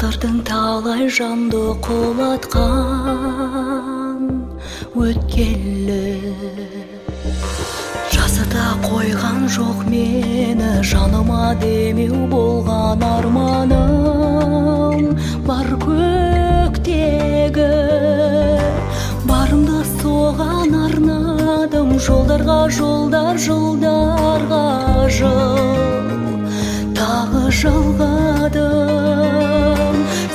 тағдырдың талай жанды құлатқан өткелі. Жасыта қойған жоқ мені жаныма демеу болған арманым бар көктегі. Барымды соған арнадым жолдарға жолдар жылдарға жыл. Тағы жалғадым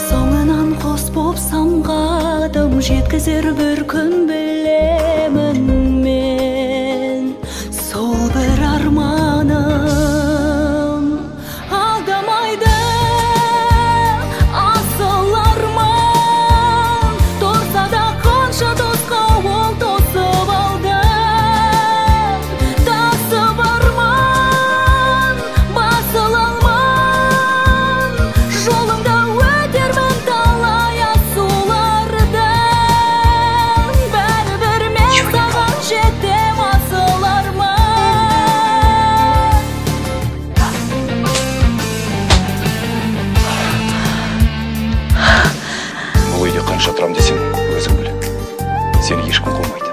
соңынан қос боп самғадым жеткізер бір күн тұрам десең өзің біл сені ешкім қумайды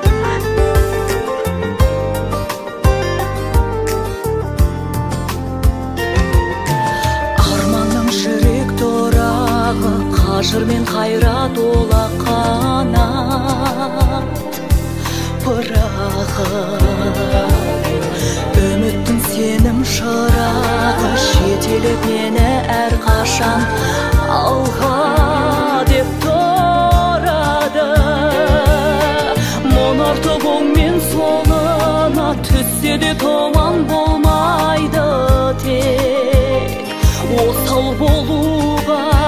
арманның жүрек торағы қажыр мен қайрат ола қанат. Пырағы үміттің сенім шырағы жетелеп мені әрқашан түссе де томан болмайды тек осал болуға